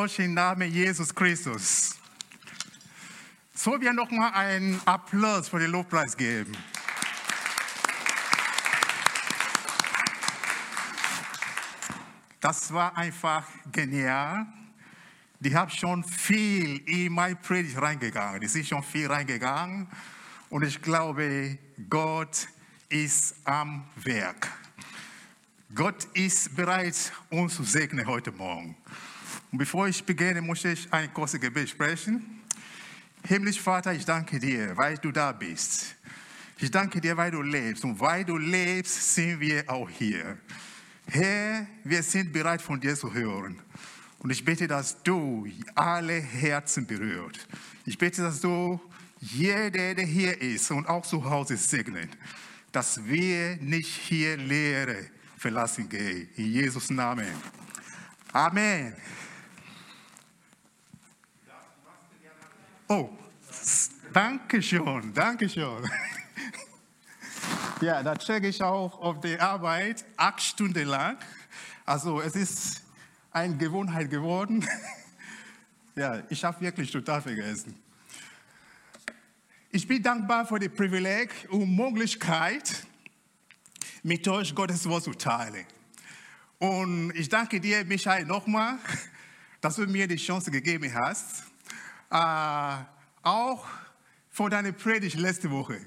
Im Namen Jesus Christus. So, wir nochmal einen Applaus für den Lobpreis geben. Das war einfach genial. Die haben schon viel in meine Predigt reingegangen. Die sind schon viel reingegangen. Und ich glaube, Gott ist am Werk. Gott ist bereit, uns zu segnen heute Morgen. Und bevor ich beginne, muss ich ein kurzes Gebet sprechen. Himmlisch Vater, ich danke dir, weil du da bist. Ich danke dir, weil du lebst. Und weil du lebst, sind wir auch hier. Herr, wir sind bereit, von dir zu hören. Und ich bitte, dass du alle Herzen berührt. Ich bitte, dass du jeder, der hier ist und auch zu Hause segnet, dass wir nicht hier Lehre verlassen gehen. In Jesus Namen. Amen. Oh, danke schön, danke schön. Ja, da checke ich auch auf die Arbeit acht Stunden lang. Also es ist eine Gewohnheit geworden. Ja, ich habe wirklich total vergessen. Ich bin dankbar für die Privileg und Möglichkeit, mit euch Gottes Wort zu teilen. Und ich danke dir, Michael, nochmal, dass du mir die Chance gegeben hast. Äh, auch für deine Predigt letzte Woche.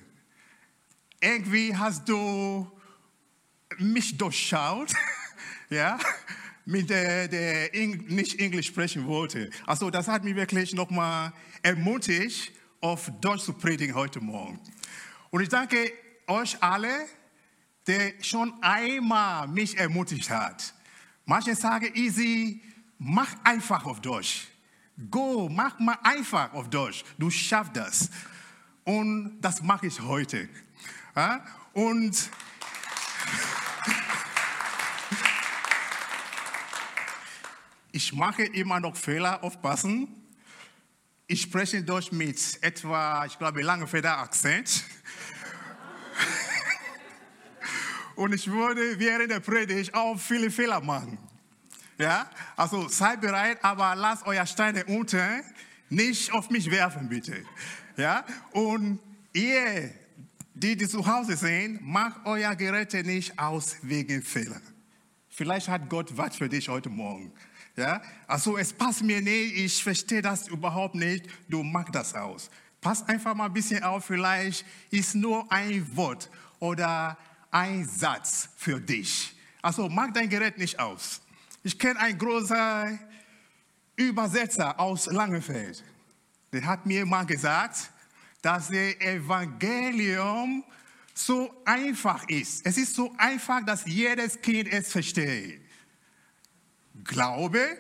Irgendwie hast du mich durchschaut, ja, mit der, der Eng nicht Englisch sprechen wollte. Also das hat mich wirklich nochmal ermutigt, auf Deutsch zu predigen heute Morgen. Und ich danke euch alle, der schon einmal mich ermutigt hat. Manche sagen, easy, mach einfach auf Deutsch. Go, mach mal einfach auf Deutsch. Du schaffst das. Und das mache ich heute. Und ich mache immer noch Fehler, aufpassen. Ich spreche Deutsch mit etwa, ich glaube, Langefeder Akzent. Und ich würde während der Predigt auch viele Fehler machen. Ja, also seid bereit, aber lasst euer Steine unten nicht auf mich werfen, bitte. Ja, und ihr, die, die zu Hause sind, macht euer Geräte nicht aus wegen Fehler. Vielleicht hat Gott was für dich heute Morgen. Ja, also es passt mir nicht, ich verstehe das überhaupt nicht, du machst das aus. Pass einfach mal ein bisschen auf, vielleicht ist nur ein Wort oder ein Satz für dich. Also mach dein Gerät nicht aus. Ich kenne einen großen Übersetzer aus Langenfeld. Der hat mir mal gesagt, dass das Evangelium so einfach ist. Es ist so einfach, dass jedes Kind es versteht. Glaube,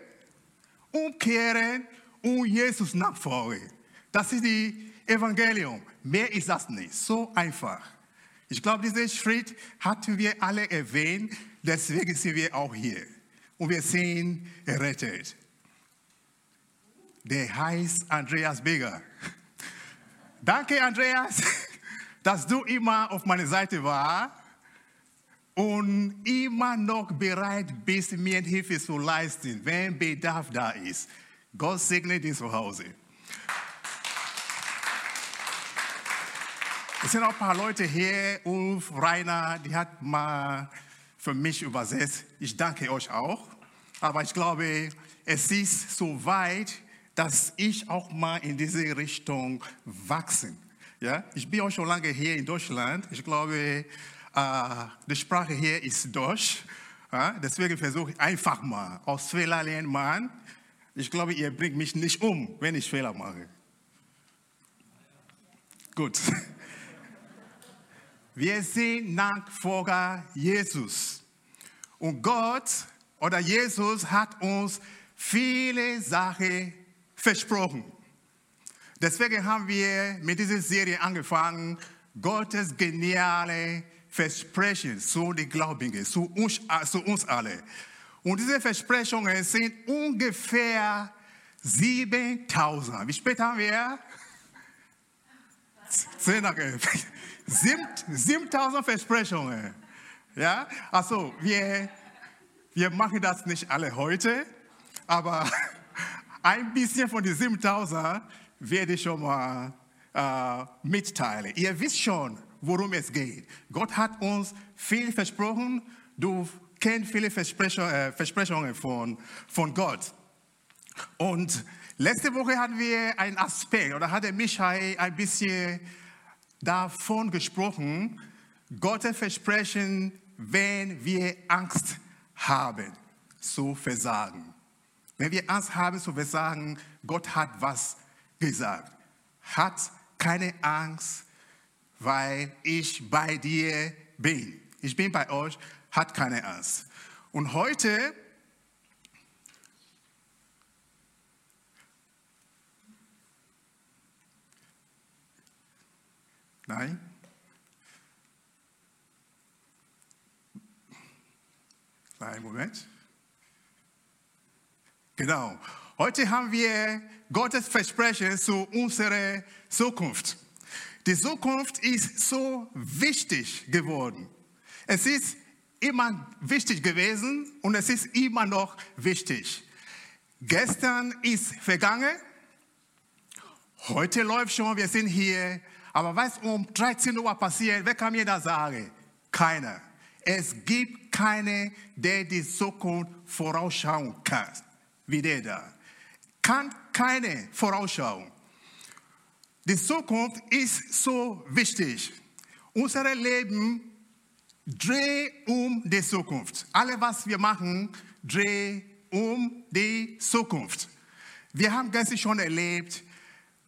umkehren und Jesus nachfolgen. Das ist das Evangelium. Mehr ist das nicht. So einfach. Ich glaube, diesen Schritt hatten wir alle erwähnt, deswegen sind wir auch hier. Und wir sind errettet. Der heißt Andreas Beger. Danke, Andreas, dass du immer auf meiner Seite warst und immer noch bereit bist, mir Hilfe zu leisten, wenn Bedarf da ist. Gott segne dich zu Hause. Es sind auch ein paar Leute hier, Ulf, Rainer, die hat mal für mich übersetzt. Ich danke euch auch. Aber ich glaube, es ist so weit, dass ich auch mal in diese Richtung wachsen. Ja? Ich bin auch schon lange hier in Deutschland. Ich glaube, äh, die Sprache hier ist Deutsch. Deswegen versuche ich einfach mal aus Fehler lernen, Mann. Ich glaube, ihr bringt mich nicht um, wenn ich Fehler mache. Gut. Wir sind Nachfolger Jesus. Und Gott oder Jesus hat uns viele Sachen versprochen. Deswegen haben wir mit dieser Serie angefangen, Gottes geniale Versprechen zu den Gläubigen, zu uns, zu uns alle. Und diese Versprechungen sind ungefähr 7000. Wie spät haben wir? 10 nach 11. 7000 Versprechungen. Ja, also wir, wir machen das nicht alle heute, aber ein bisschen von den 7000 werde ich schon mal äh, mitteilen. Ihr wisst schon, worum es geht. Gott hat uns viel versprochen. Du kennst viele Versprechungen, äh, Versprechungen von, von Gott. Und letzte Woche hatten wir einen Aspekt, oder hatte Michael ein bisschen davon gesprochen, Gottes Versprechen, wenn wir Angst haben zu versagen. Wenn wir Angst haben zu versagen, Gott hat was gesagt. Hat keine Angst, weil ich bei dir bin. Ich bin bei euch, hat keine Angst. Und heute Nein? Einen Moment. Genau. Heute haben wir Gottes Versprechen zu unserer Zukunft. Die Zukunft ist so wichtig geworden. Es ist immer wichtig gewesen und es ist immer noch wichtig. Gestern ist vergangen, heute läuft schon, wir sind hier, aber was um 13 Uhr passiert, wer kann mir das sagen? Keiner. Es gibt keine, der die Zukunft vorausschauen kann, wie der da. Kann keine vorausschauen. Die Zukunft ist so wichtig. Unser Leben dreht um die Zukunft. Alles, was wir machen, dreht um die Zukunft. Wir haben gestern schon erlebt,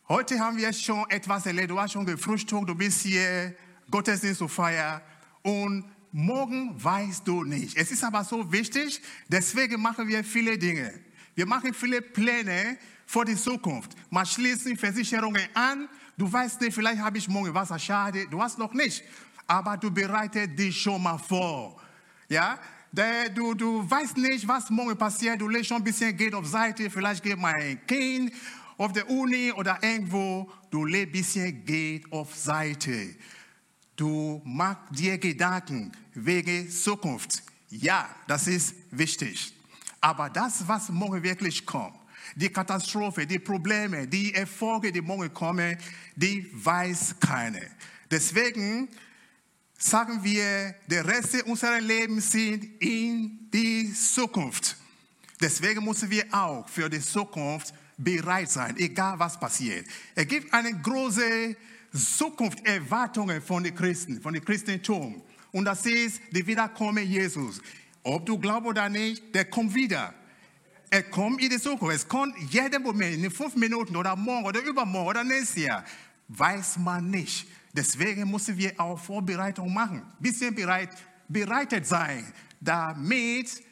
heute haben wir schon etwas erlebt. Du hast schon gefrühstückt, du bist hier, Gottesdienst zu feiern und morgen weißt du nicht. Es ist aber so wichtig, deswegen machen wir viele Dinge. Wir machen viele Pläne für die Zukunft. Man schließt Versicherungen an. Du weißt nicht, vielleicht habe ich morgen Wasser, schade. Du hast noch nicht. Aber du bereitest dich schon mal vor. Ja? Du, du weißt nicht, was morgen passiert. Du legst schon ein bisschen Geld auf Seite. Vielleicht geht mein Kind auf der Uni oder irgendwo. Du legst ein bisschen Geld auf Seite. Du machst dir Gedanken wegen Zukunft. Ja, das ist wichtig. Aber das, was morgen wirklich kommt, die Katastrophe, die Probleme, die Erfolge, die morgen kommen, die weiß keiner. Deswegen sagen wir, der Rest unseres Lebens sind in die Zukunft. Deswegen müssen wir auch für die Zukunft bereit sein, egal was passiert. Es gibt eine große Zukunftserwartungen von den Christen, von dem Christentum. Und das ist die Wiederkommen Jesus. Ob du glaubst oder nicht, der kommt wieder. Er kommt in die Zukunft. Es kommt jeden Moment, in fünf Minuten oder morgen oder übermorgen oder nächstes Jahr. Weiß man nicht. Deswegen müssen wir auch Vorbereitung machen. Ein bisschen bereit, bereitet sein, damit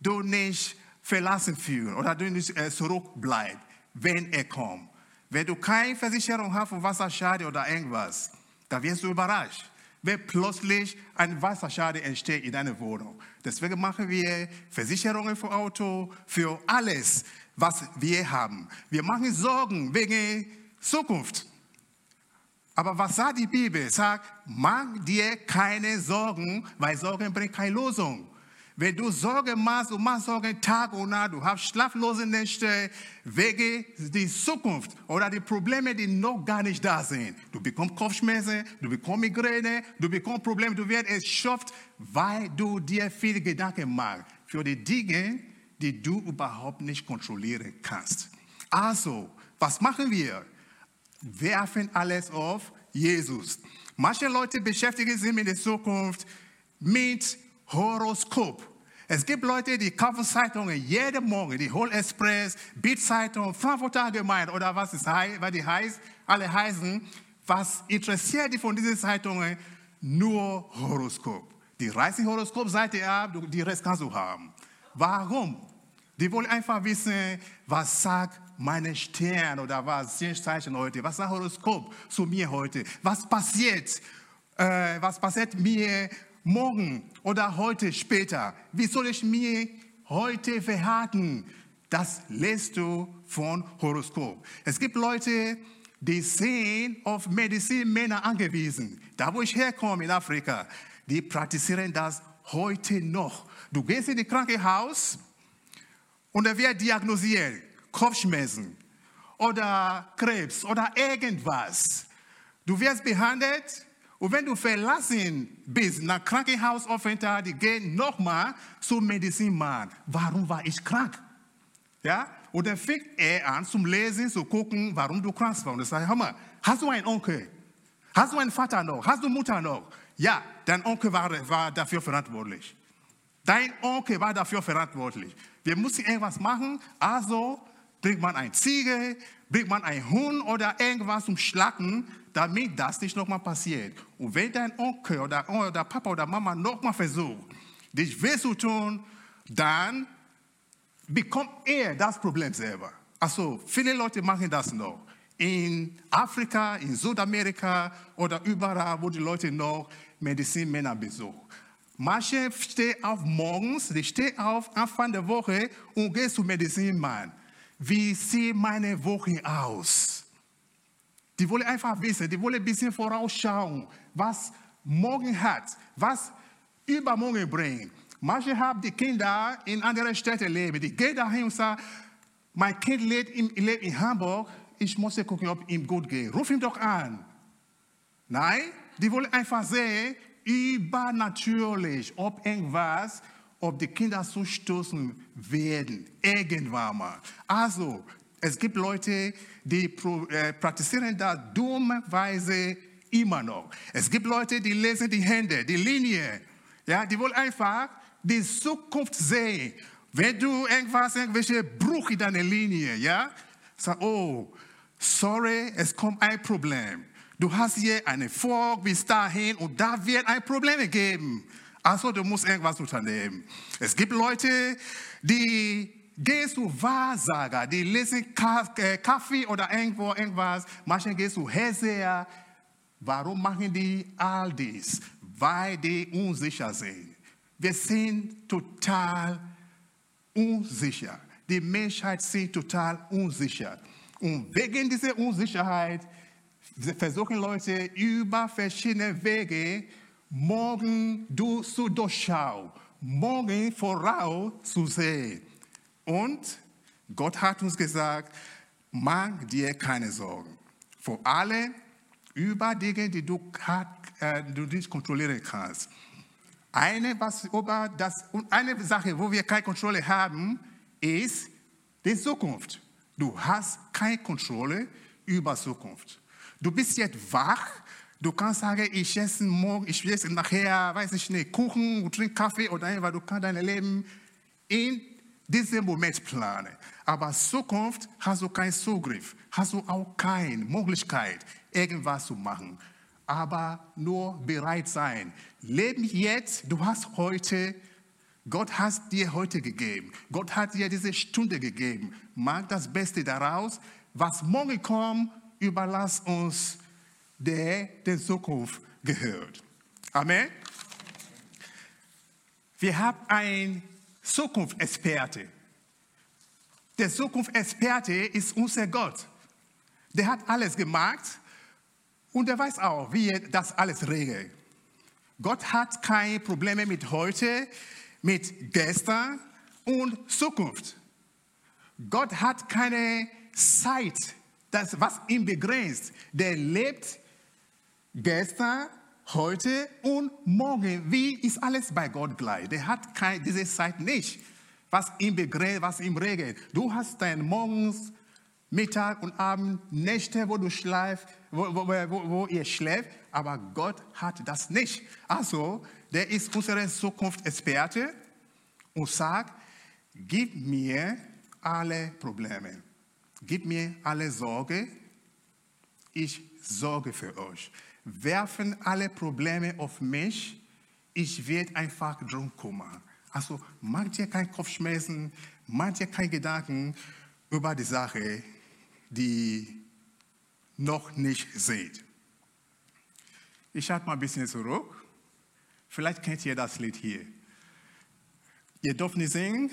du nicht verlassen fühlst oder du nicht äh, zurückbleibst, wenn er kommt. Wenn du keine Versicherung hast für Wasserschaden oder irgendwas, dann wirst du überrascht, wenn plötzlich ein Wasserschaden entsteht in deiner Wohnung. Deswegen machen wir Versicherungen für Auto, für alles, was wir haben. Wir machen Sorgen wegen Zukunft. Aber was sagt die Bibel? Sagt, mach dir keine Sorgen, weil Sorgen bringen keine Lösung. Wenn du Sorgen machst, du machst Sorgen Tag und Nacht, du hast schlaflose Nächte wegen der Zukunft oder die Probleme, die noch gar nicht da sind. Du bekommst Kopfschmerzen, du bekommst Migräne, du bekommst Probleme, du wirst erschöpft, weil du dir viele Gedanken machst für die Dinge, die du überhaupt nicht kontrollieren kannst. Also, was machen wir? Werfen alles auf Jesus. Manche Leute beschäftigen sich mit der Zukunft mit Horoskop. Es gibt Leute, die kaufen Zeitungen jeden Morgen, die Whole Express, Bild-Zeitung, Frankfurter Allgemein oder was, ist, was die heißt, alle heißen. Was interessiert die von diesen Zeitungen? Nur Horoskop. Die reißen Horoskop-Seite ab, die Rest kannst du haben. Warum? Die wollen einfach wissen, was sagt meine Stern oder was Sternzeichen heute, was sagt Horoskop zu mir heute, was passiert, äh, was passiert mir morgen oder heute später. Wie soll ich mir heute verhalten? Das lässt du von Horoskop. Es gibt Leute, die sind auf Medizinmänner angewiesen. Da, wo ich herkomme in Afrika, die praktizieren das heute noch. Du gehst in das Krankenhaus Und er wird diagnostiziert, Kopfschmerzen oder Krebs oder irgendwas. Du wirst behandelt und wenn du verlassen bist, nach Krankenhausaufenthalt, die gehen nochmal zum Medizinmann. Warum war ich krank? Ja? Und dann fängt er an zum Lesen, zu gucken, warum du krank warst. Und er sagt, hör mal, hast du einen Onkel? Hast du einen Vater noch? Hast du Mutter noch? Ja, dein Onkel war, war dafür verantwortlich. Dein Onkel war dafür verantwortlich. Wir mussten irgendwas machen, also bringt man ein Ziege, bringt man einen Hund oder irgendwas zum Schlachten, damit das nicht nochmal passiert. Und wenn dein Onkel oder, oder Papa oder Mama nochmal versucht, dich weh zu tun, dann bekommt er das Problem selber. Also viele Leute machen das noch. In Afrika, in Südamerika oder überall, wo die Leute noch Medizinmänner besuchen. Manche stehen auf morgens, die stehen auf Anfang der Woche und gehen zum Medizinmann. Wie sieht meine Woche aus? Die wollen einfach wissen, die wollen ein bisschen vorausschauen, was morgen hat, was übermorgen bringt. Manche haben die Kinder in anderen Städten leben. Die gehen dahin und sagen, mein Kind lebt in, lebt in Hamburg, ich muss gucken, ob ihm gut geht. Ruf ihn doch an. Nein, die wollen einfach sehen, übernatürlich, ob irgendwas, ob die Kinder zustoßen werden, irgendwann mal. Also, es gibt Leute, die äh, praktizieren das dummerweise immer noch. Es gibt Leute, die lesen die Hände, die Linie. Ja, die wollen einfach die Zukunft sehen. Wenn du irgendwas, irgendwelche Bruch in deiner Linie, ja, sag, oh, sorry, es kommt ein Problem. Du hast hier einen Erfolg bis dahin und da wird ein Problem geben. Also du musst irgendwas unternehmen. Es gibt Leute, die gehen zu Wahrsager, die lesen äh, Kaffee oder irgendwo irgendwas. Manche gehen zu Hellseher. Warum machen die all dies? Weil die unsicher sind. Wir sind total unsicher. Die Menschheit ist total unsicher. Und wegen dieser Unsicherheit versuchen Leute über verschiedene Wege, morgen du zu durchschauen, morgen voraus zu sehen. Und Gott hat uns gesagt, mach dir keine Sorgen. Vor allem über Dinge, die du, äh, du nicht kontrollieren kannst. Eine, was über das, eine Sache, wo wir keine Kontrolle haben, ist die Zukunft. Du hast keine Kontrolle über Zukunft. Du bist jetzt wach. Du kannst sagen, ich esse morgen, ich esse nachher, weiß ich nicht, Kuchen und trinke Kaffee oder einfach, du kannst dein Leben in diesem Moment planen. Aber Zukunft hast du keinen Zugriff, hast du auch keine Möglichkeit, irgendwas zu machen. Aber nur bereit sein. Leben jetzt, du hast heute, Gott hat dir heute gegeben. Gott hat dir diese Stunde gegeben. Mach das Beste daraus. Was morgen kommt, überlass uns der der Zukunft gehört. Amen. Wir haben einen Zukunftsexperte. Der Zukunftsexperte ist unser Gott. Der hat alles gemacht und er weiß auch, wie er das alles regelt. Gott hat keine Probleme mit heute, mit gestern und Zukunft. Gott hat keine Zeit das, was ihn begrenzt, der lebt gestern, heute und morgen. Wie ist alles bei Gott gleich? Der hat keine, diese Zeit nicht, was ihn begrenzt, was ihm regelt. Du hast dein Morgens, Mittag und Abend, Nächte, wo du schläfst, wo, wo, wo, wo ihr schläft, aber Gott hat das nicht. Also, der ist unsere Zukunftsexperte und sagt, gib mir alle Probleme. Gib mir alle Sorge, ich sorge für euch. Werfen alle Probleme auf mich, ich werde einfach drum kümmern. Also mach dir keinen Kopfschmerzen, mach dir keine Gedanken über die Sache, die noch nicht seht. Ich schalte mal ein bisschen zurück. Vielleicht kennt ihr das Lied hier. Ihr dürft nicht singen,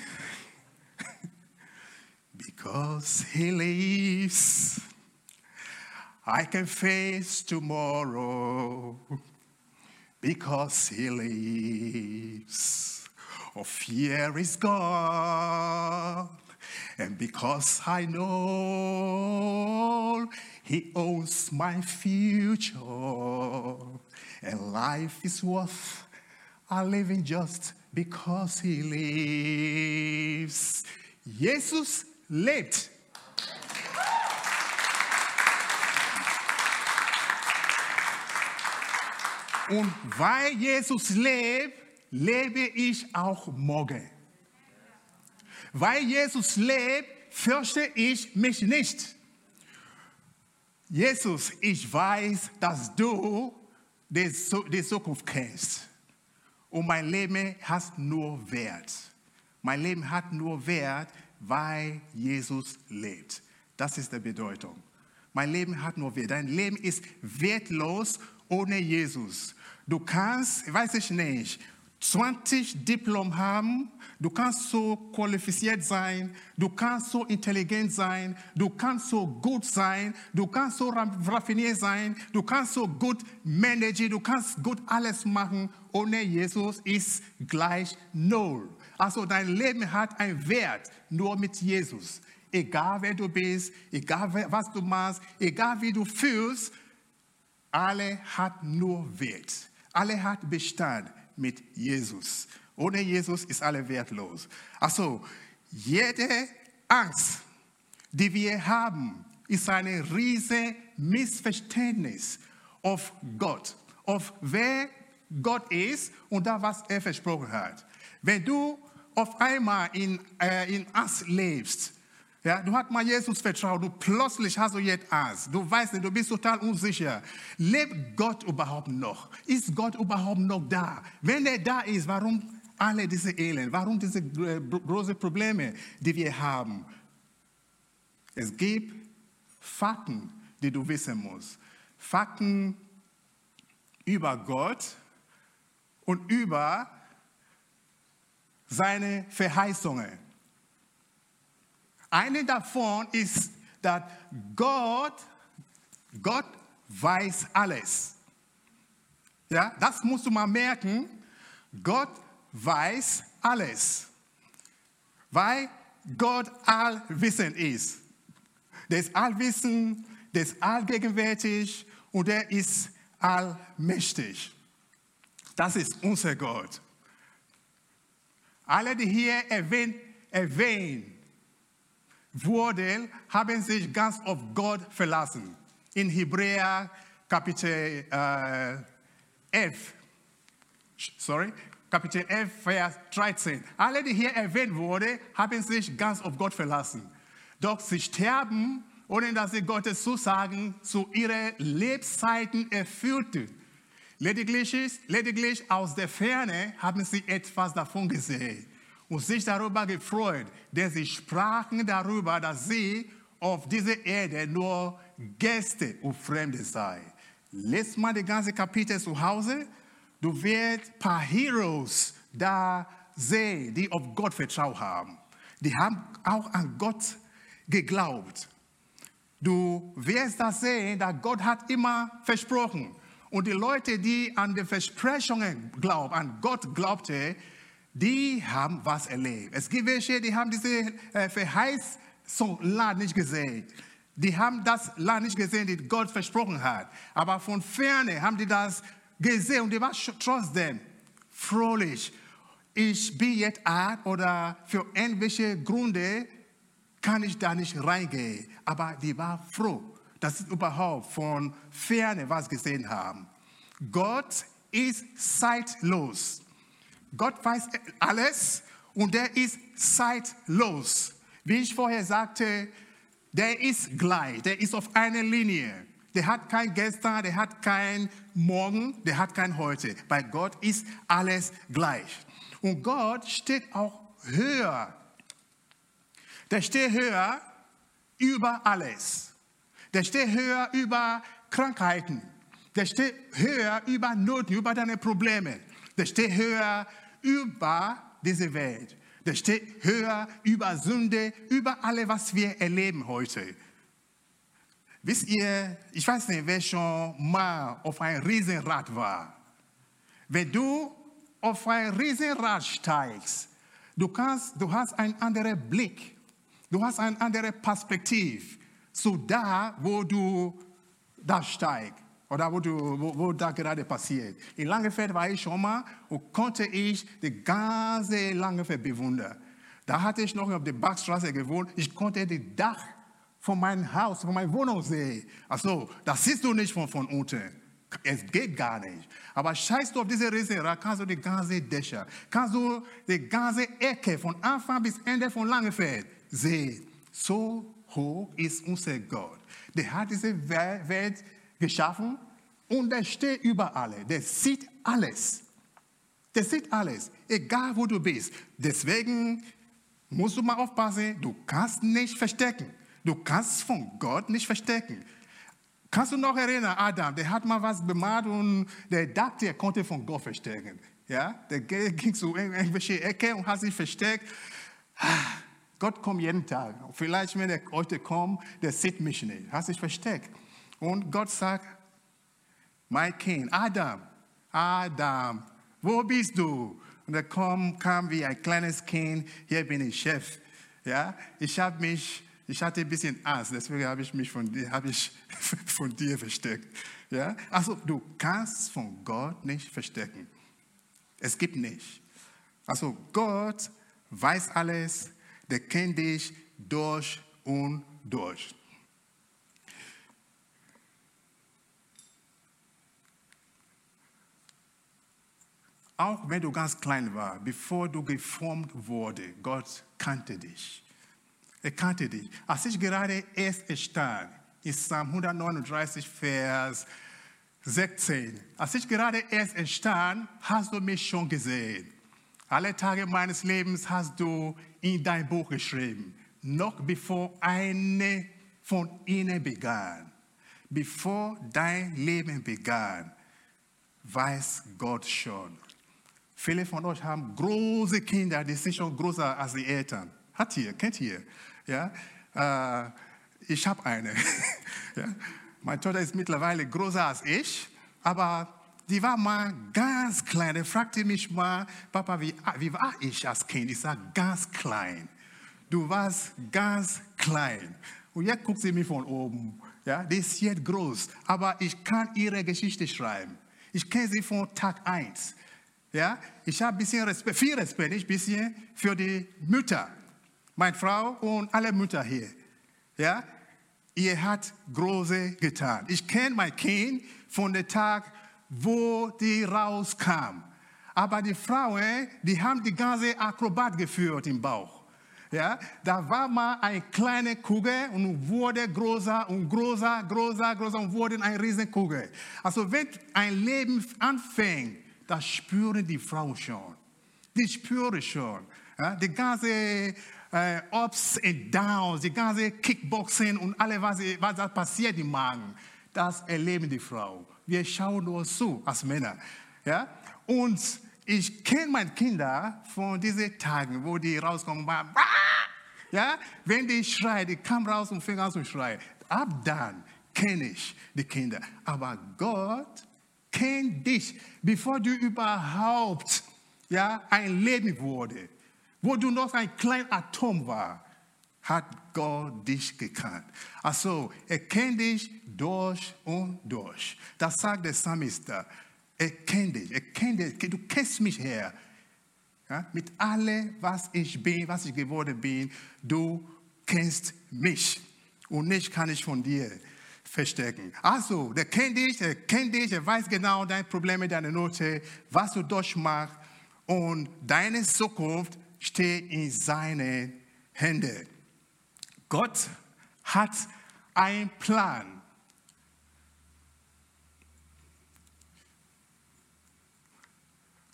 Because he lives, I can face tomorrow. Because he lives, all fear is gone. And because I know He owns my future, and life is worth a living just because He lives. Jesus lebt. Und weil Jesus lebt, lebe ich auch morgen. Weil Jesus lebt, fürchte ich mich nicht. Jesus, ich weiß, dass du die Zukunft kennst. Und mein Leben hat nur Wert. Mein Leben hat nur Wert, weil Jesus lebt. Das ist die Bedeutung. Mein Leben hat nur Wert. Dein Leben ist wertlos ohne Jesus. Du kannst, weiß ich nicht, 20 Diplom haben, du kannst so qualifiziert sein, du kannst so intelligent sein, du kannst so gut sein, du kannst so raffiniert sein, du kannst so gut managen, du kannst gut alles machen. Ohne Jesus ist gleich null. Also dein Leben hat einen Wert nur mit Jesus. Egal wer du bist, egal was du machst, egal wie du fühlst, alle hat nur Wert. Alle hat Bestand mit Jesus. Ohne Jesus ist alle wertlos. Also, jede Angst, die wir haben, ist ein riesiges Missverständnis auf Gott, auf wer Gott ist und da, was er versprochen hat. Wenn du auf einmal in, äh, in Angst lebst, ja, du hast mal Jesus vertraut, du plötzlich hast du jetzt Angst. Du weißt nicht, du bist total unsicher. Lebt Gott überhaupt noch? Ist Gott überhaupt noch da? Wenn er da ist, warum alle diese Elend? Warum diese äh, großen Probleme, die wir haben? Es gibt Fakten, die du wissen musst. Fakten über Gott und über seine Verheißungen. Eine davon ist, dass Gott, Gott weiß alles. Ja, das musst du mal merken. Gott weiß alles. Weil Gott allwissend ist. Der ist allwissend, der ist allgegenwärtig und der ist allmächtig. Das ist unser Gott. Alle, die hier erwähnt, erwähnt wurden, haben sich ganz auf Gott verlassen. In Hebräer Kapitel äh, 11, sorry, Kapitel 11, Vers 13. Alle, die hier erwähnt wurden, haben sich ganz auf Gott verlassen. Doch sie sterben, ohne dass sie Gottes Zusagen zu ihren Lebzeiten erfüllten. Lediglich, lediglich aus der Ferne haben sie etwas davon gesehen und sich darüber gefreut, denn sie sprachen darüber, dass sie auf dieser Erde nur Gäste und Fremde seien. Lest mal die ganze Kapitel zu Hause. Du wirst ein paar Heroes da sehen, die auf Gott vertraut haben. Die haben auch an Gott geglaubt. Du wirst das sehen, dass Gott hat immer versprochen. Und die Leute, die an die Versprechungen glauben, an Gott glaubten, die haben was erlebt. Es gibt welche, die haben diese äh, Verheißung nicht gesehen. Die haben das Land nicht gesehen, das Gott versprochen hat. Aber von ferne haben die das gesehen und die waren trotzdem fröhlich. Ich bin jetzt alt oder für irgendwelche Gründe kann ich da nicht reingehen. Aber die war froh, dass sie überhaupt von ferne was gesehen haben. Gott ist zeitlos. Gott weiß alles und der ist zeitlos. Wie ich vorher sagte, der ist gleich, der ist auf einer Linie. Der hat kein Gestern, der hat kein Morgen, der hat kein Heute. Bei Gott ist alles gleich. Und Gott steht auch höher. Der steht höher über alles. Der steht höher über Krankheiten. Der steht höher über Noten, über deine Probleme. Der steht höher über diese Welt. Der steht höher über Sünde, über alles, was wir erleben heute. Wisst ihr, ich weiß nicht, wer schon mal auf ein Riesenrad war. Wenn du auf ein Riesenrad steigst, du, kannst, du hast einen anderen Blick Du hast eine andere Perspektive zu da, wo du da steigst oder wo, du, wo, wo da gerade passiert. In Langefeld war ich schon mal und konnte ich die ganze Langefeld bewundern. Da hatte ich noch auf der Bachstraße gewohnt. Ich konnte das Dach von meinem Haus, von meiner Wohnung sehen. Also, das siehst du nicht von, von unten. Es geht gar nicht. Aber scheißt du auf diese Reserve, kannst du die ganze Dächer, kannst du die ganze Ecke von Anfang bis Ende von Langefeld sehen. So hoch ist unser Gott. Der hat diese Welt geschaffen und der steht überall. Der sieht alles. Der sieht alles, egal wo du bist. Deswegen musst du mal aufpassen, du kannst nicht verstecken. Du kannst von Gott nicht verstecken. Kannst du noch erinnern, Adam, der hat mal was bemalt und der dachte, er konnte von Gott verstecken. Ja, der ging zu irgendwelche Ecke und hat sich versteckt. Gott kommt jeden Tag. Vielleicht, wenn er heute kommt, der sieht mich nicht, hat sich versteckt. Und Gott sagt, mein Kind, Adam, Adam, wo bist du? Und er kam, kam wie ein kleines Kind, hier bin ich Chef. Ja, ich habe mich ich hatte ein bisschen Angst, deswegen habe ich mich von dir, habe ich von dir versteckt. Ja? Also du kannst von Gott nicht verstecken. Es gibt nicht. Also Gott weiß alles, der kennt dich durch und durch. Auch wenn du ganz klein warst, bevor du geformt wurde, Gott kannte dich. Er kannte dich. Als ich gerade erst stand, in Psalm 139, Vers 16, als ich gerade erst stand, hast du mich schon gesehen. Alle Tage meines Lebens hast du in dein Buch geschrieben, noch bevor eine von ihnen begann. Bevor dein Leben begann, weiß Gott schon. Viele von euch haben große Kinder, die sind schon größer als die Eltern. Hat ihr, kennt ihr? Ja? Äh, ich habe eine. ja? Meine Tochter ist mittlerweile größer als ich, aber die war mal ganz klein. Er fragte mich mal, Papa, wie, wie war ich als Kind? Ich sage, ganz klein. Du warst ganz klein. Und jetzt guckt sie mich von oben. Ja, die ist jetzt groß, aber ich kann ihre Geschichte schreiben. Ich kenne sie von Tag 1. Ja, ich habe bisschen Respekt, viel Respekt, nicht bisschen, für die Mütter meine Frau und alle Mütter hier. Ja, ihr hat große getan. Ich kenne mein Kind von dem Tag, wo die rauskam. Aber die Frauen, die haben die ganze Akrobat geführt im Bauch. Ja, da war mal eine kleine Kugel und wurde größer und größer, größer, größer und wurde eine Riesenkugel. Also wenn ein Leben anfängt, das spüren die Frauen schon. Die spüren schon. Ja, die ganze äh, Ups und Downs, die ganze Kickboxing und alles, was, was da passiert im Magen, das erleben die Frau. Wir schauen nur zu als Männer. Ja? Und ich kenne meine Kinder von diesen Tagen, wo die rauskommen, ja? wenn die schreien, die kamen raus und fingen an zu schreien. Ab dann kenne ich die Kinder. Aber Gott kennt dich, bevor du überhaupt ja, ein Leben wurde wo du noch ein kleines Atom war, hat Gott dich gekannt. Also, er kennt dich durch und durch. Das sagt der Psalmist. Er kennt dich, er kennt dich, du kennst mich her. Ja, mit allem, was ich bin, was ich geworden bin, du kennst mich. Und nicht kann ich von dir verstecken. Also, der kennt dich, er kennt dich, er weiß genau deine Probleme, deine Note, was du durchmachst. Und deine Zukunft steht in seinen Händen. Gott hat einen Plan.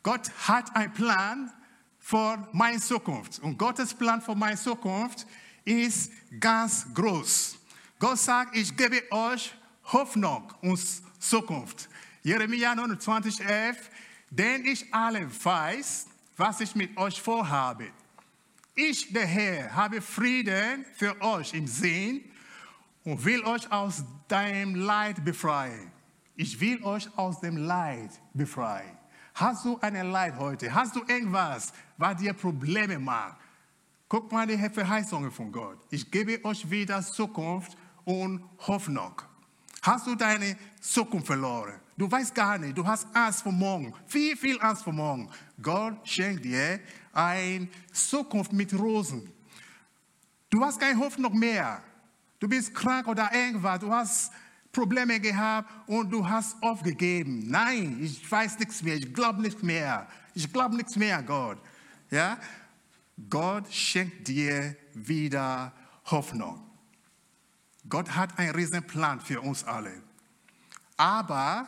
Gott hat einen Plan für meine Zukunft. Und Gottes Plan für meine Zukunft ist ganz groß. Gott sagt, ich gebe euch Hoffnung und Zukunft. Jeremia 29, 11, denn ich alle weiß, was ich mit euch vorhabe. Ich, der Herr, habe Frieden für euch im Sinn und will euch aus deinem Leid befreien. Ich will euch aus dem Leid befreien. Hast du ein Leid heute? Hast du irgendwas, was dir Probleme macht? Guck mal die Verheißungen von Gott. Ich gebe euch wieder Zukunft und Hoffnung. Hast du deine Zukunft verloren? Du weißt gar nicht, du hast Angst vor morgen, viel, viel Angst vor morgen. Gott schenkt dir eine Zukunft mit Rosen. Du hast keine Hoffnung mehr. Du bist krank oder irgendwas, du hast Probleme gehabt und du hast aufgegeben. Nein, ich weiß nichts mehr, ich glaube nichts mehr. Ich glaube nichts mehr, Gott. Ja? Gott schenkt dir wieder Hoffnung. Gott hat einen riesen Plan für uns alle. Aber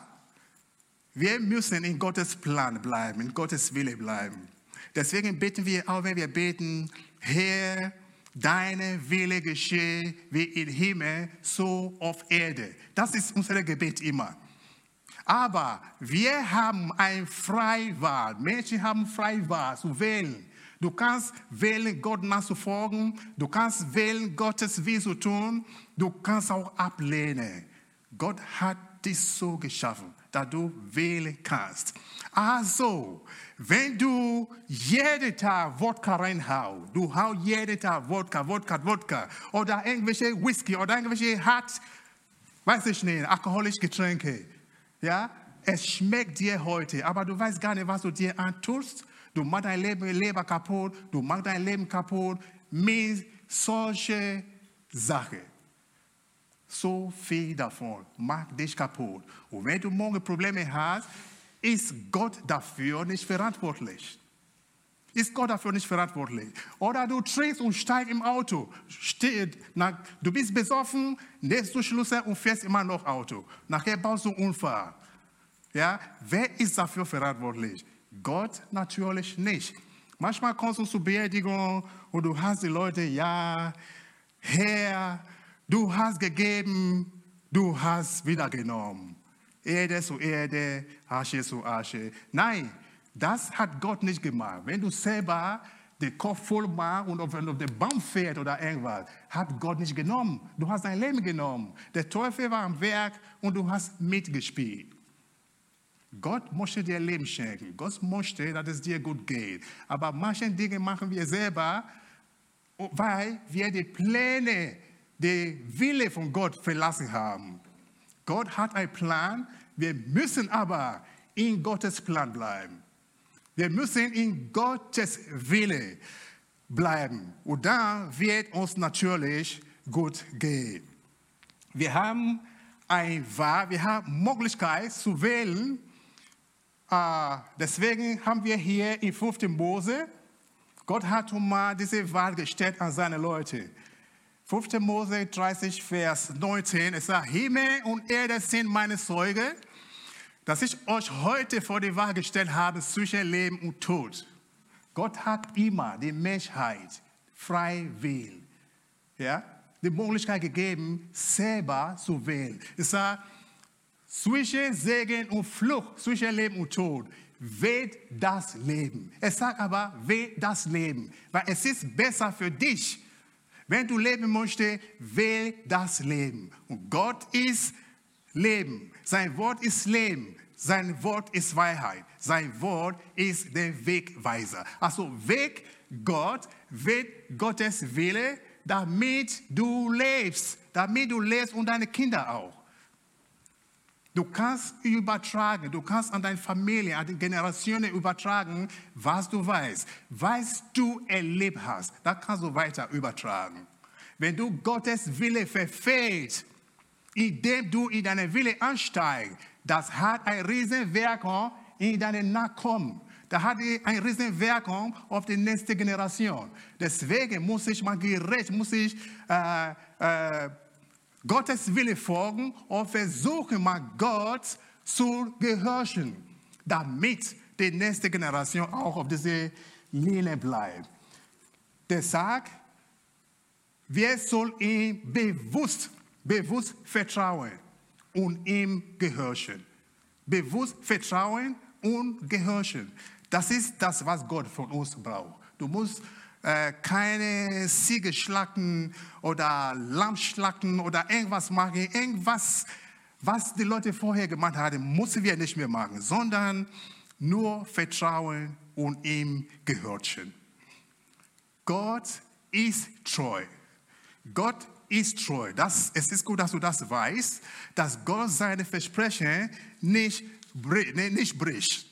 wir müssen in Gottes Plan bleiben, in Gottes Wille bleiben. Deswegen beten wir auch, wenn wir beten, Herr, deine Wille geschehe wie im Himmel, so auf Erde. Das ist unser Gebet immer. Aber wir haben ein Freiwahl. Menschen haben Freiwahl zu wählen. Du kannst wählen, Gott nachzufolgen. Du kannst wählen, Gottes Willen zu tun. Du kannst auch ablehnen. Gott hat dich so geschaffen, dass du wählen kannst. Also, wenn du jeden Tag Wodka reinhaust, du haust jeden Tag Wodka, Wodka, Wodka, oder irgendwelche Whisky oder irgendwelche hart, weiß ich nicht, alkoholische Getränke, ja, es schmeckt dir heute, aber du weißt gar nicht, was du dir antust. Du machst dein Leben, Leben kaputt, du machst dein Leben kaputt mit solchen Sachen. So viel davon macht dich kaputt. Und wenn du morgen Probleme hast, ist Gott dafür nicht verantwortlich. Ist Gott dafür nicht verantwortlich? Oder du trinkst und steigst im Auto. Steht, na, du bist besoffen, lässt du Schlüssel und fährst immer noch Auto. Nachher baust du einen Unfall. Ja? Wer ist dafür verantwortlich? Gott natürlich nicht. Manchmal kommst du zur Beerdigung und du hast die Leute, ja, Herr, du hast gegeben, du hast wieder genommen. Erde zu Erde, Asche zu Asche. Nein, das hat Gott nicht gemacht. Wenn du selber den Kopf voll machst und auf, auf den Baum fährt oder irgendwas, hat Gott nicht genommen. Du hast dein Leben genommen. Der Teufel war am Werk und du hast mitgespielt. Gott möchte dir Leben schenken. Gott möchte, dass es dir gut geht. Aber manche Dinge machen wir selber, weil wir die Pläne, die Wille von Gott verlassen haben. Gott hat einen Plan, wir müssen aber in Gottes Plan bleiben. Wir müssen in Gottes Wille bleiben. Und dann wird uns natürlich gut gehen. Wir haben ein Wahl, wir haben Möglichkeit zu wählen. Uh, deswegen haben wir hier in 5. Mose, Gott hat mal diese Wahl gestellt an seine Leute. 5. Mose 30, Vers 19, es sagt, Himmel und Erde sind meine Zeuge, dass ich euch heute vor die Wahl gestellt habe zwischen Leben und Tod. Gott hat immer die Menschheit frei wählen. Ja? Die Möglichkeit gegeben, selber zu wählen. Es sagt, zwischen Segen und Fluch, zwischen Leben und Tod, wählt das Leben. Es sagt aber, wählt das Leben, weil es ist besser für dich, wenn du leben möchtest, wähl das Leben. Und Gott ist Leben. Sein Wort ist Leben. Sein Wort ist Wahrheit. Sein Wort ist der Wegweiser. Also Weg Gott, Weg Gottes Wille, damit du lebst. Damit du lebst und deine Kinder auch. Du kannst übertragen, du kannst an deine Familie, an die Generationen übertragen, was du weißt. Was du erlebt hast, da kannst du weiter übertragen. Wenn du Gottes Wille verfehlst, indem du in deine Wille ansteigst, das hat ein Riesenwirkung in deine Nachkommen. Da hat ein Riesenwirkung auf die nächste Generation. Deswegen muss ich mal gerecht, muss ich äh, äh, Gottes Wille folgen und versuchen mal Gott zu gehorchen, damit die nächste Generation auch auf diese Linie bleibt. Der sagt, wir sollen ihm bewusst, bewusst vertrauen und ihm gehorchen. Bewusst vertrauen und gehorchen. Das ist das, was Gott von uns braucht. Du musst äh, keine Ziege schlachten oder Lamm schlachten oder irgendwas machen. Irgendwas, was die Leute vorher gemacht haben, müssen wir nicht mehr machen, sondern nur vertrauen und ihm gehorchen. Gott ist treu. Gott ist treu. Das, es ist gut, dass du das weißt, dass Gott seine Versprechen nicht, nicht bricht.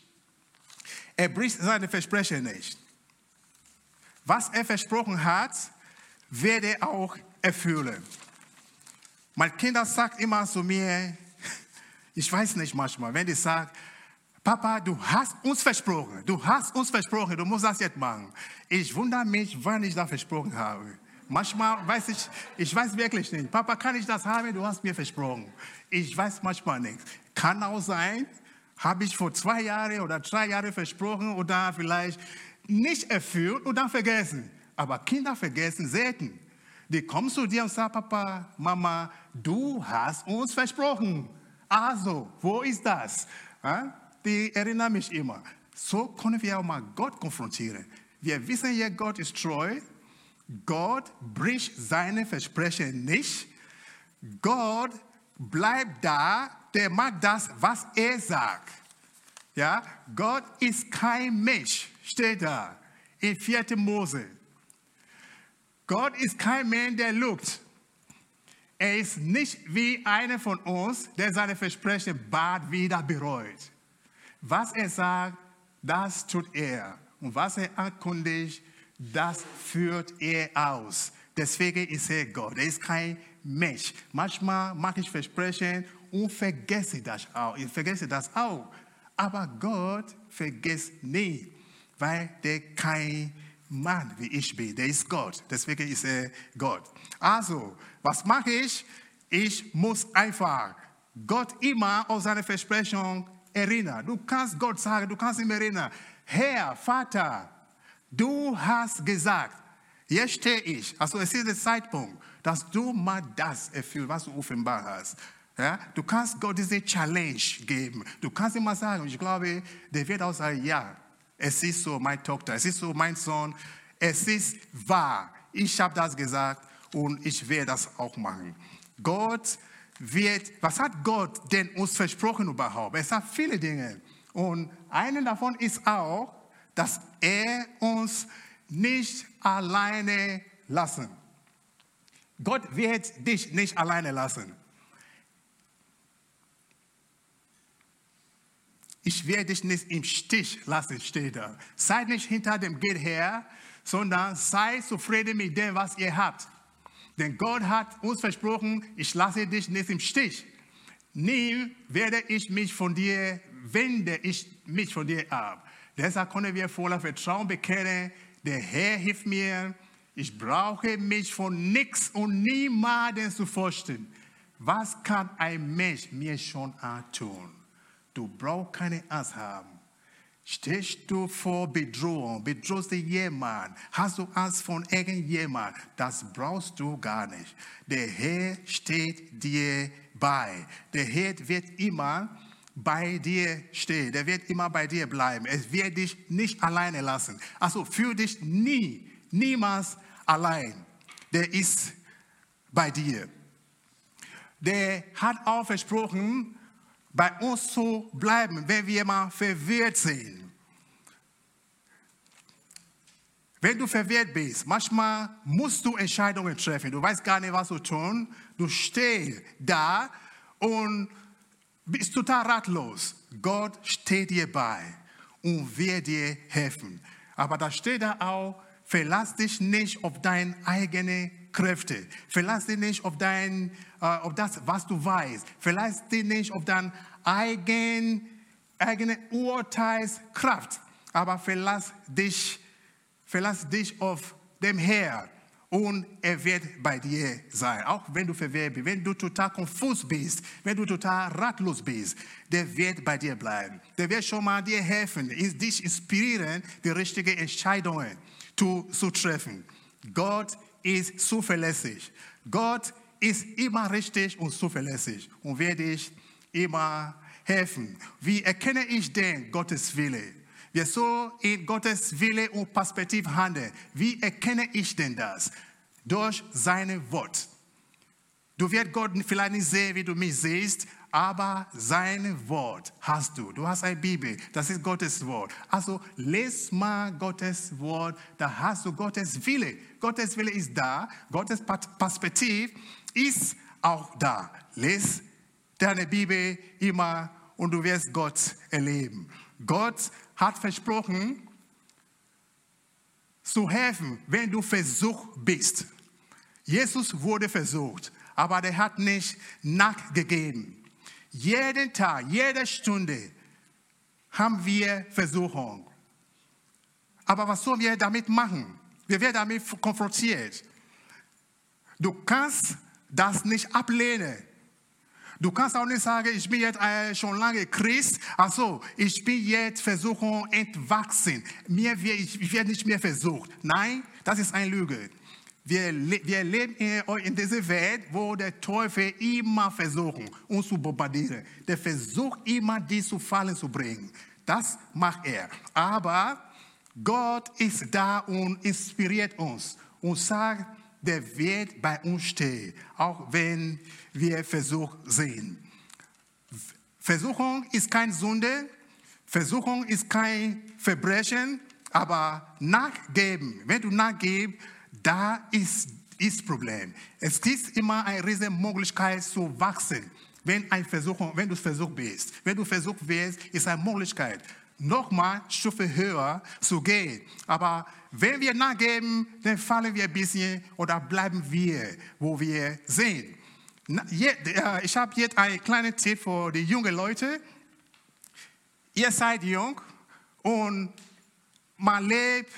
Er bricht seine Versprechen nicht. Was er versprochen hat, wird er auch erfüllen. Mein Kinder sagt immer zu mir, ich weiß nicht manchmal, wenn die sagen, Papa, du hast uns versprochen, du hast uns versprochen, du musst das jetzt machen. Ich wundere mich, wann ich das versprochen habe. Manchmal weiß ich, ich weiß wirklich nicht. Papa, kann ich das haben? Du hast mir versprochen. Ich weiß manchmal nicht. Kann auch sein, habe ich vor zwei Jahren oder drei Jahren versprochen oder vielleicht nicht erfüllt und dann vergessen. Aber Kinder vergessen selten. Die kommen zu dir und sagen, Papa, Mama, du hast uns versprochen. Also, wo ist das? Die erinnern mich immer. So können wir auch mal Gott konfrontieren. Wir wissen ja, Gott ist treu. Gott bricht seine Versprechen nicht. Gott bleibt da, der macht das, was er sagt. Ja, Gott ist kein Mensch, steht da in 4. Mose. Gott ist kein Mensch, der lügt. Er ist nicht wie einer von uns, der seine Versprechen bald wieder bereut. Was er sagt, das tut er. Und was er ankündigt, das führt er aus. Deswegen ist er Gott. Er ist kein Mensch. Manchmal mache ich Versprechen und vergesse das auch. Ich vergesse das auch. Aber Gott vergisst nie, weil der kein Mann wie ich bin. Der ist Gott. Deswegen ist er Gott. Also, was mache ich? Ich muss einfach Gott immer auf seine Versprechung erinnern. Du kannst Gott sagen, du kannst ihm erinnern. Herr, Vater, Du hast gesagt, jetzt stehe ich. Also es ist der Zeitpunkt, dass du mal das erfüllst, was du offenbar hast. Ja? Du kannst Gott diese Challenge geben. Du kannst ihm mal sagen, ich glaube, der wird auch sagen, ja, es ist so, meine Tochter, es ist so, mein Sohn, es ist wahr. Ich habe das gesagt und ich werde das auch machen. Gott wird, was hat Gott denn uns versprochen überhaupt? Es hat viele Dinge. Und eine davon ist auch, dass er uns nicht alleine lassen. Gott wird dich nicht alleine lassen. Ich werde dich nicht im Stich lassen, steht da. Seid nicht hinter dem Geld her, sondern sei zufrieden mit dem, was ihr habt. Denn Gott hat uns versprochen, ich lasse dich nicht im Stich. Nie werde ich mich von dir, wende ich mich von dir ab. Deshalb können wir voller Vertrauen bekennen, der Herr hilft mir, ich brauche mich von nichts und niemanden zu fürchten. Was kann ein Mensch mir schon antun? Du brauchst keine Angst haben. Stehst du vor Bedrohung, bedrohst du jemanden, hast du Angst von irgendjemand, das brauchst du gar nicht. Der Herr steht dir bei. Der Herr wird immer bei dir steht. Der wird immer bei dir bleiben. Es wird dich nicht alleine lassen. Also fühl dich nie, niemals allein. Der ist bei dir. Der hat auch versprochen, bei uns zu bleiben, wenn wir mal verwirrt sind. Wenn du verwirrt bist, manchmal musst du Entscheidungen treffen. Du weißt gar nicht, was zu tun. Du stehst da und bist total ratlos. Gott steht dir bei und wird dir helfen. Aber da steht da auch, verlass dich nicht auf deine eigenen Kräfte. Verlass dich nicht auf, dein, äh, auf das, was du weißt. Dich nicht auf deine eigen, eigene Urteilskraft. Aber verlass dich, verlass dich auf dem Herr und er wird bei dir sein. Auch wenn du verwehrt bist, wenn du total konfus bist, wenn du total ratlos bist, der wird bei dir bleiben. Der wird schon mal dir helfen, dich inspirieren, die richtigen Entscheidungen zu, zu treffen. Gott ist zuverlässig. Gott ist immer richtig und zuverlässig und wird dich immer helfen. Wie erkenne ich denn Gottes Wille? wir so in Gottes Wille und Perspektive handeln. Wie erkenne ich denn das? Durch seine Wort. Du wirst Gott vielleicht nicht sehen, wie du mich siehst, aber sein Wort hast du. Du hast eine Bibel, das ist Gottes Wort. Also les mal Gottes Wort, da hast du Gottes Wille. Gottes Wille ist da, Gottes Perspektive ist auch da. Les deine Bibel immer und du wirst Gott erleben. Gott hat versprochen, zu helfen, wenn du versucht bist. Jesus wurde versucht, aber er hat nicht nachgegeben. Jeden Tag, jede Stunde haben wir Versuchung. Aber was sollen wir damit machen? Wir werden damit konfrontiert. Du kannst das nicht ablehnen. Du kannst auch nicht sagen, ich bin jetzt äh, schon lange Christ, also ich bin jetzt Versuchung entwachsen. Mir, ich, ich werde nicht mehr versucht. Nein, das ist eine Lüge. Wir, wir leben in, in dieser Welt, wo der Teufel immer versucht, uns zu bombardieren. Der versucht immer, dich zu Fallen zu bringen. Das macht er. Aber Gott ist da und inspiriert uns und sagt, der wird bei uns stehen, auch wenn wir Versuch sehen. Versuchung ist keine Sünde, Versuchung ist kein Verbrechen, aber nachgeben, wenn du nachgibst, da ist das Problem. Es gibt immer eine riesige Möglichkeit zu wachsen, wenn, ein Versuch, wenn du versucht bist. Wenn du versucht wirst, ist eine Möglichkeit, nochmal Stufe höher zu gehen. Aber wenn wir nachgeben, dann fallen wir ein bisschen oder bleiben wir, wo wir sind. Äh, ich habe jetzt einen kleinen Tipp für die jungen Leute. Ihr seid jung und man lebt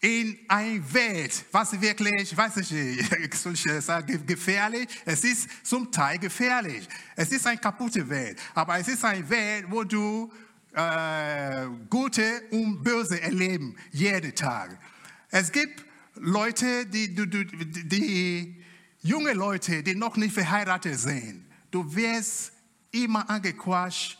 in einer Welt, was wirklich, weiß ich ich sagen, gefährlich. Es ist zum Teil gefährlich. Es ist eine kaputte Welt. Aber es ist eine Welt, wo du äh, Gute und Böse erleben, jeden Tag. Es gibt Leute, die, die, die, die junge Leute, die noch nicht verheiratet sind. Du wirst immer angequatscht.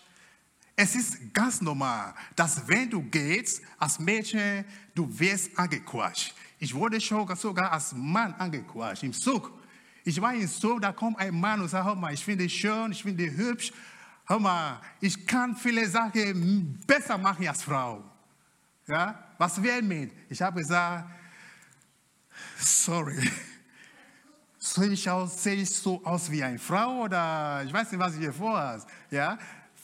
Es ist ganz normal, dass wenn du gehst, als Mädchen, du wirst angequatscht. Ich wurde schon sogar als Mann angequatscht im Zug. Ich war im Zug, da kommt ein Mann und sagt, hör mal, ich finde dich schön, ich finde dich hübsch. Hör mal, ich kann viele Sachen besser machen als Frau. Ja, was will mit? Ich habe gesagt, sorry. Sehe ich, aus, sehe ich so aus wie eine Frau oder ich weiß nicht, was ich hier vorhabe. Ja?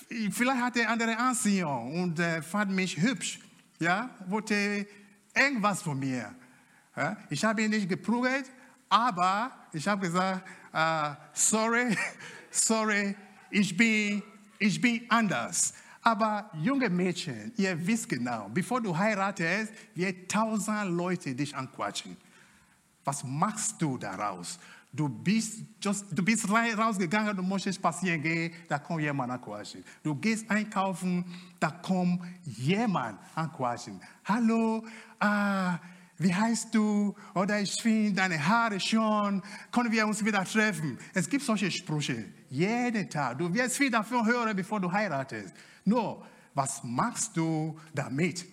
Vielleicht hatte er andere Anziehung und äh, fand mich hübsch. Ja? Wollte irgendwas von mir. Ich habe ihn nicht geprügelt, aber ich habe gesagt, uh, sorry, sorry, ich bin, ich bin anders. Aber junge Mädchen, ihr wisst genau, bevor du heiratest, wird tausend Leute dich anquatschen. Was machst du daraus? Du bist, just, du bist rausgegangen, du möchtest spazieren gehen, da kommt jemand anquatschen. Du gehst einkaufen, da kommt jemand anquatschen. Hallo, ah, wie heißt du? Oder ich finde deine Haare schon. Können wir uns wieder treffen? Es gibt solche Sprüche. Jeden Tag. Du wirst viel davon hören, bevor du heiratest. Nur, was machst du damit?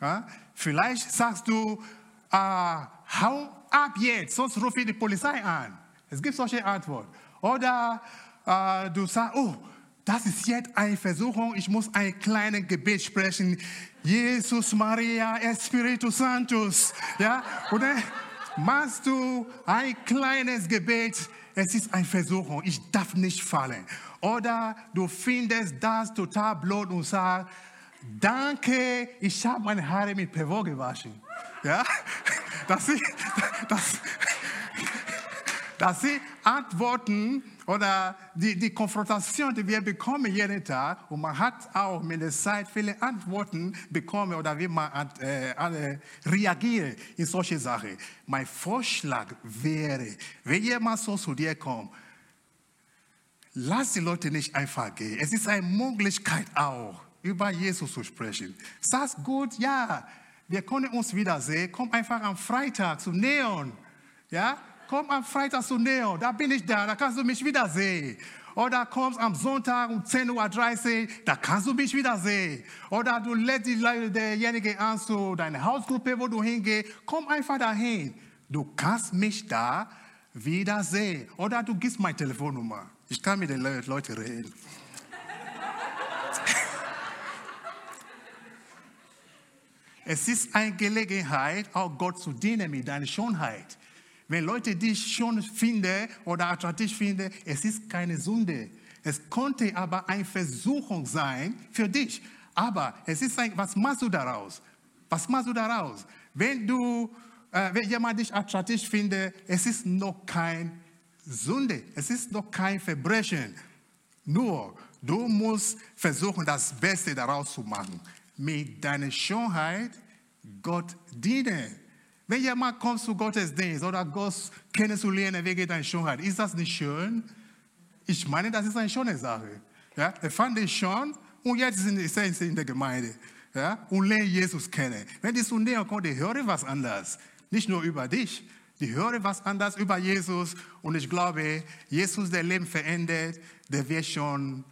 Ja? Vielleicht sagst du, ah, hau ab jetzt, sonst rufe ich die Polizei an. Es gibt solche Antworten. Oder äh, du sagst, oh, das ist jetzt eine Versuchung, ich muss ein kleines Gebet sprechen. Jesus, Maria, Espiritus Santos. Ja? Oder machst du ein kleines Gebet, es ist eine Versuchung, ich darf nicht fallen. Oder du findest das total blöd und sagst, danke, ich habe meine Haare mit Pivot gewaschen. Ja? Das sind, das, das sind Antworten oder die, die Konfrontation, die wir bekommen jeden Tag. Und man hat auch mit der Zeit viele Antworten bekommen oder wie man äh, äh, reagiert in solche Sachen. Mein Vorschlag wäre, wenn jemand so zu dir kommt, lass die Leute nicht einfach gehen. Es ist eine Möglichkeit auch, über Jesus zu sprechen. Sag's gut, ja, wir können uns wiedersehen. Komm einfach am Freitag zu Neon. Ja? Komm am Freitag zu Neon. Da bin ich da. Da kannst du mich wiedersehen. Oder kommst am Sonntag um 10.30 Uhr, da kannst du mich wiedersehen. Oder du lädst derjenige an zu deiner Hausgruppe, wo du hingehst. Komm einfach dahin. Du kannst mich da wiedersehen. Oder du gibst meine Telefonnummer. Ich kann mit den Leuten reden. Es ist eine Gelegenheit, auch Gott zu dienen mit deiner Schönheit. Wenn Leute dich schon finden oder attraktiv finden, es ist keine Sünde. Es konnte aber eine Versuchung sein für dich. Aber es ist ein, was machst du daraus? Was machst du daraus? Wenn du, äh, wenn jemand dich attraktiv findet, es ist noch kein Sünde. Es ist noch kein Verbrechen. Nur, du musst versuchen, das Beste daraus zu machen. Mit deiner Schönheit Gott dienen. Wenn jemand kommt zu Gottesdienst oder Gott kennenzulernen wegen deiner Schönheit, ist das nicht schön? Ich meine, das ist eine schöne Sache. Ja, er fand ich schon und jetzt sind sie in der Gemeinde ja, und lernen Jesus kennen. Wenn die zu näher kommen, die hören was anderes. Nicht nur über dich, die hören was anderes über Jesus. Und ich glaube, Jesus, der Leben verändert, der wird schon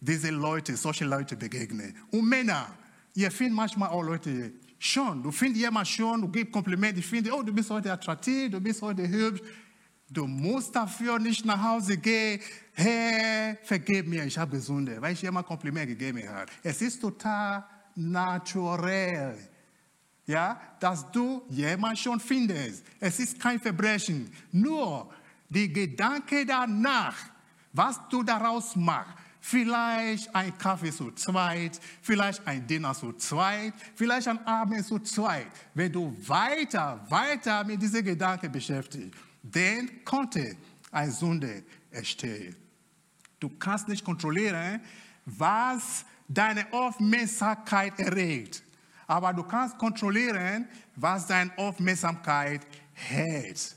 diese Leute, solche Leute begegnen. Und Männer, ihr findet manchmal auch Leute schon. Du findest jemanden schon, du gibst Komplimente, ich finde, oh, du bist heute attraktiv, du bist heute hübsch. Du musst dafür nicht nach Hause gehen. Hey, vergib mir, ich habe gesunde, weil ich jemand Kompliment gegeben habe. Es ist total naturell, ja, dass du jemanden schon findest. Es ist kein Verbrechen. Nur die Gedanke danach, was du daraus machst, Vielleicht ein Kaffee zu zweit, vielleicht ein Dinner zu zweit, vielleicht ein Abend zu zweit. Wenn du weiter, weiter mit diesen Gedanken beschäftigst, dann konnte eine Sünde entstehen. Du kannst nicht kontrollieren, was deine Aufmerksamkeit erregt. Aber du kannst kontrollieren, was deine Aufmerksamkeit hält.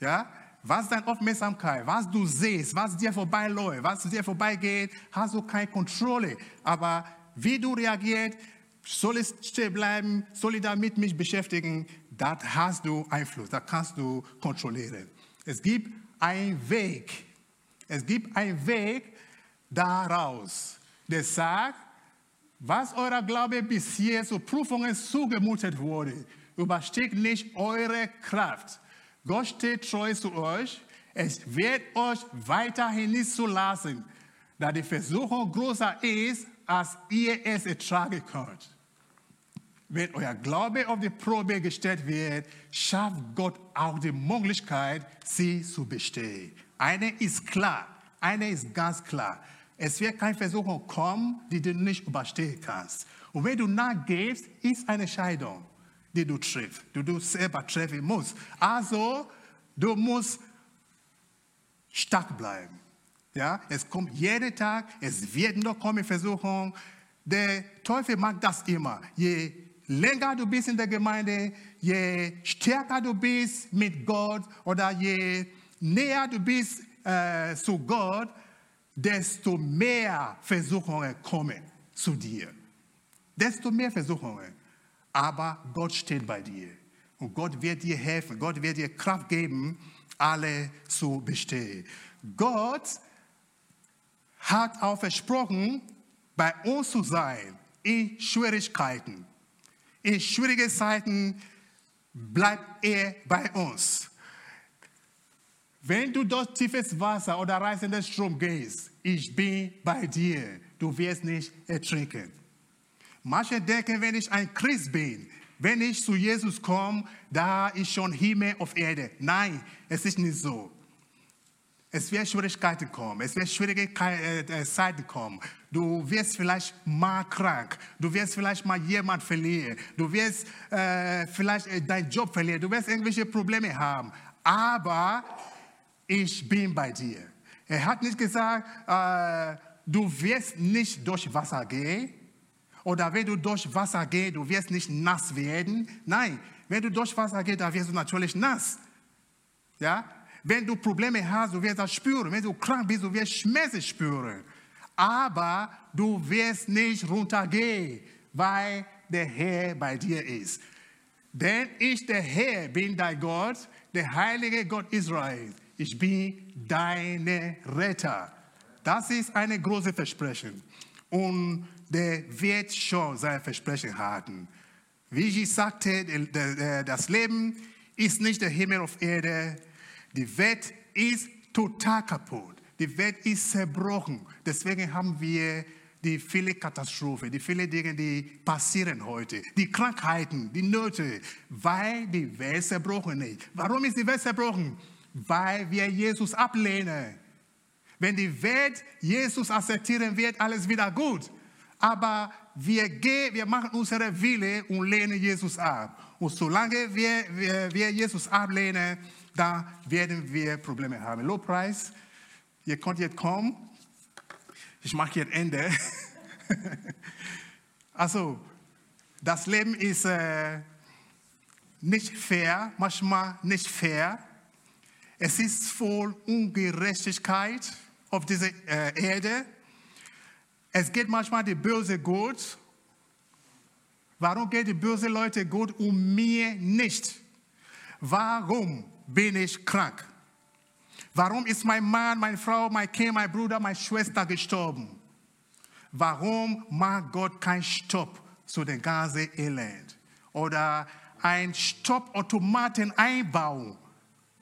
Ja? Was deine Aufmerksamkeit, was du siehst, was dir vorbeiläuft, was dir vorbeigeht, hast du keine Kontrolle. Aber wie du reagierst, soll es stehen bleiben, soll ich damit mich beschäftigen, das hast du Einfluss, das kannst du kontrollieren. Es gibt einen Weg, es gibt einen Weg daraus, der sagt, was euer Glaube bisher zu Prüfungen zugemutet wurde, übersteigt nicht eure Kraft. Gott steht treu zu euch. Es wird euch weiterhin nicht zulassen, da die Versuchung größer ist, als ihr es ertragen könnt. Wenn euer Glaube auf die Probe gestellt wird, schafft Gott auch die Möglichkeit, sie zu bestehen. Eine ist klar, eine ist ganz klar. Es wird keine Versuchung kommen, die du nicht überstehen kannst. Und wenn du nachgehst, ist eine Scheidung die du triffst, die du selber treffen musst. Also, du musst stark bleiben. Ja, es kommt jeden Tag, es wird noch kommen Versuchung. Der Teufel mag das immer. Je länger du bist in der Gemeinde, je stärker du bist mit Gott oder je näher du bist äh, zu Gott, desto mehr Versuchungen kommen zu dir. Desto mehr Versuchungen aber Gott steht bei dir. Und Gott wird dir helfen, Gott wird dir Kraft geben, alle zu bestehen. Gott hat auch versprochen, bei uns zu sein in Schwierigkeiten. In schwierigen Zeiten bleibt er bei uns. Wenn du durch tiefes Wasser oder reißenden Strom gehst, ich bin bei dir. Du wirst nicht ertrinken. Manche denken, wenn ich ein Christ bin, wenn ich zu Jesus komme, da ist schon Himmel auf Erde. Nein, es ist nicht so. Es wird Schwierigkeiten kommen, es wird schwierige äh, äh, Zeiten kommen. Du wirst vielleicht mal krank, du wirst vielleicht mal jemand verlieren, du wirst äh, vielleicht äh, deinen Job verlieren, du wirst irgendwelche Probleme haben. Aber ich bin bei dir. Er hat nicht gesagt, äh, du wirst nicht durch Wasser gehen, oder wenn du durch Wasser gehst, du wirst nicht nass werden. Nein, wenn du durch Wasser gehst, dann wirst du natürlich nass. Ja? Wenn du Probleme hast, du wirst das spüren. Wenn du krank bist, du wirst Schmerzen spüren. Aber du wirst nicht runtergehen, weil der Herr bei dir ist. Denn ich, der Herr, bin dein Gott, der heilige Gott Israels. Ich bin deine Retter. Das ist eine große Versprechen. Und der wird schon sein Versprechen halten. Wie ich sagte, das Leben ist nicht der Himmel auf Erde. Die Welt ist total kaputt. Die Welt ist zerbrochen. Deswegen haben wir die viele Katastrophen, die viele Dinge, die passieren heute, die Krankheiten, die Nöte, weil die Welt zerbrochen ist. Warum ist die Welt zerbrochen? Weil wir Jesus ablehnen. Wenn die Welt Jesus akzeptieren wird, alles wieder gut. Aber wir, gehen, wir machen unsere Wille und lehnen Jesus ab. Und solange wir, wir, wir Jesus ablehnen, dann werden wir Probleme haben. Lobpreis, ihr könnt jetzt kommen. Ich mache jetzt Ende. also, das Leben ist äh, nicht fair, manchmal nicht fair. Es ist voll Ungerechtigkeit auf dieser äh, Erde. Es geht manchmal die Böse gut. Warum geht die böse Leute gut und mir nicht? Warum bin ich krank? Warum ist mein Mann, meine Frau, mein Kind, mein Bruder, meine Schwester gestorben? Warum macht Gott keinen Stopp zu dem ganzen Elend? Oder ein Stoppautomaten einbauen,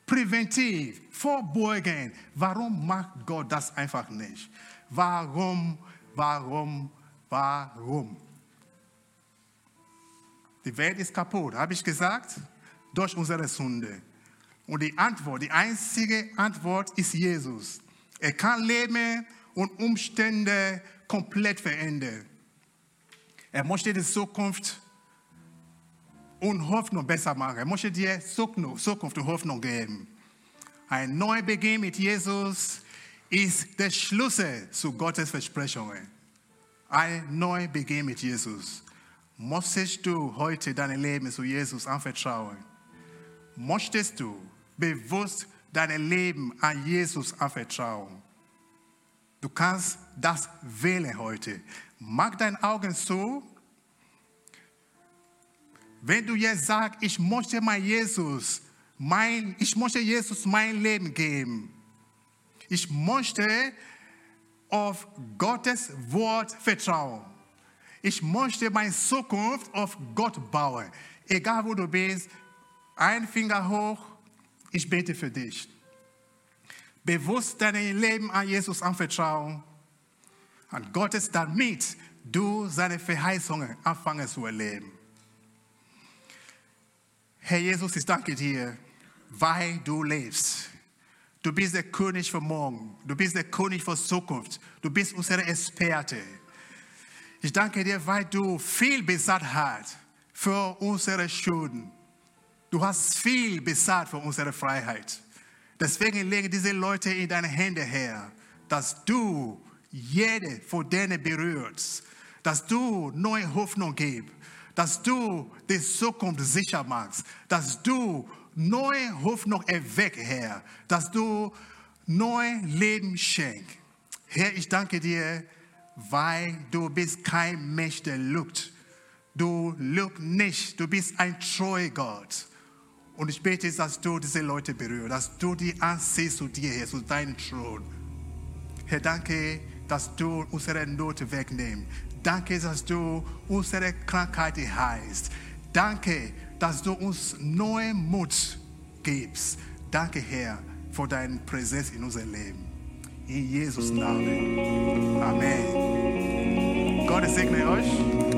präventiv, vorbeugen. Warum macht Gott das einfach nicht? Warum, warum, warum? Die Welt ist kaputt, habe ich gesagt, durch unsere Sünde. Und die Antwort, die einzige Antwort ist Jesus. Er kann Leben und Umstände komplett verändern. Er möchte die Zukunft und Hoffnung besser machen. Er möchte dir Zukunft und Hoffnung geben. Ein Neubeginn mit Jesus ist der Schlüssel zu Gottes Versprechungen. Ein Neubeginn mit Jesus. Möchtest du heute dein Leben zu Jesus anvertrauen? Möchtest du bewusst dein Leben an Jesus anvertrauen. Du kannst das wählen heute. Mach deine Augen zu. Wenn du jetzt sagst, ich möchte mein Jesus, mein, ich möchte Jesus mein Leben geben. Ich möchte auf Gottes Wort vertrauen. Ich möchte meine Zukunft auf Gott bauen. Egal wo du bist, ein Finger hoch, ich bete für dich. Bewusst dein Leben an Jesus anvertrauen, an Gottes, damit du seine Verheißungen anfangen zu erleben. Herr Jesus, ich danke dir, weil du lebst. Du bist der König für morgen. Du bist der König für Zukunft. Du bist unsere Experte. Ich danke dir, weil du viel bezahlt hast für unsere Schulden. Du hast viel bezahlt für unsere Freiheit. Deswegen lege diese Leute in deine Hände her, dass du jede von denen berührst, dass du neue Hoffnung gibst, dass du die Zukunft sicher machst, dass du neue Hoffnung erweckst, Herr, dass du neues Leben schenkst. Herr, ich danke dir, weil du bist kein Mensch, der lügt. Du lügst nicht, du bist ein treuer Gott. Und ich bete, dass du diese Leute berührst, dass du die ansiehst zu dir, Herr, zu deinem Thron. Herr, danke, dass du unsere Not wegnimmst. Danke, dass du unsere Krankheit heilst. Danke, dass du uns neuen Mut gibst. Danke, Herr, für deine Präsenz in unserem Leben. In Jesus Namen. Amen. Gott segne euch.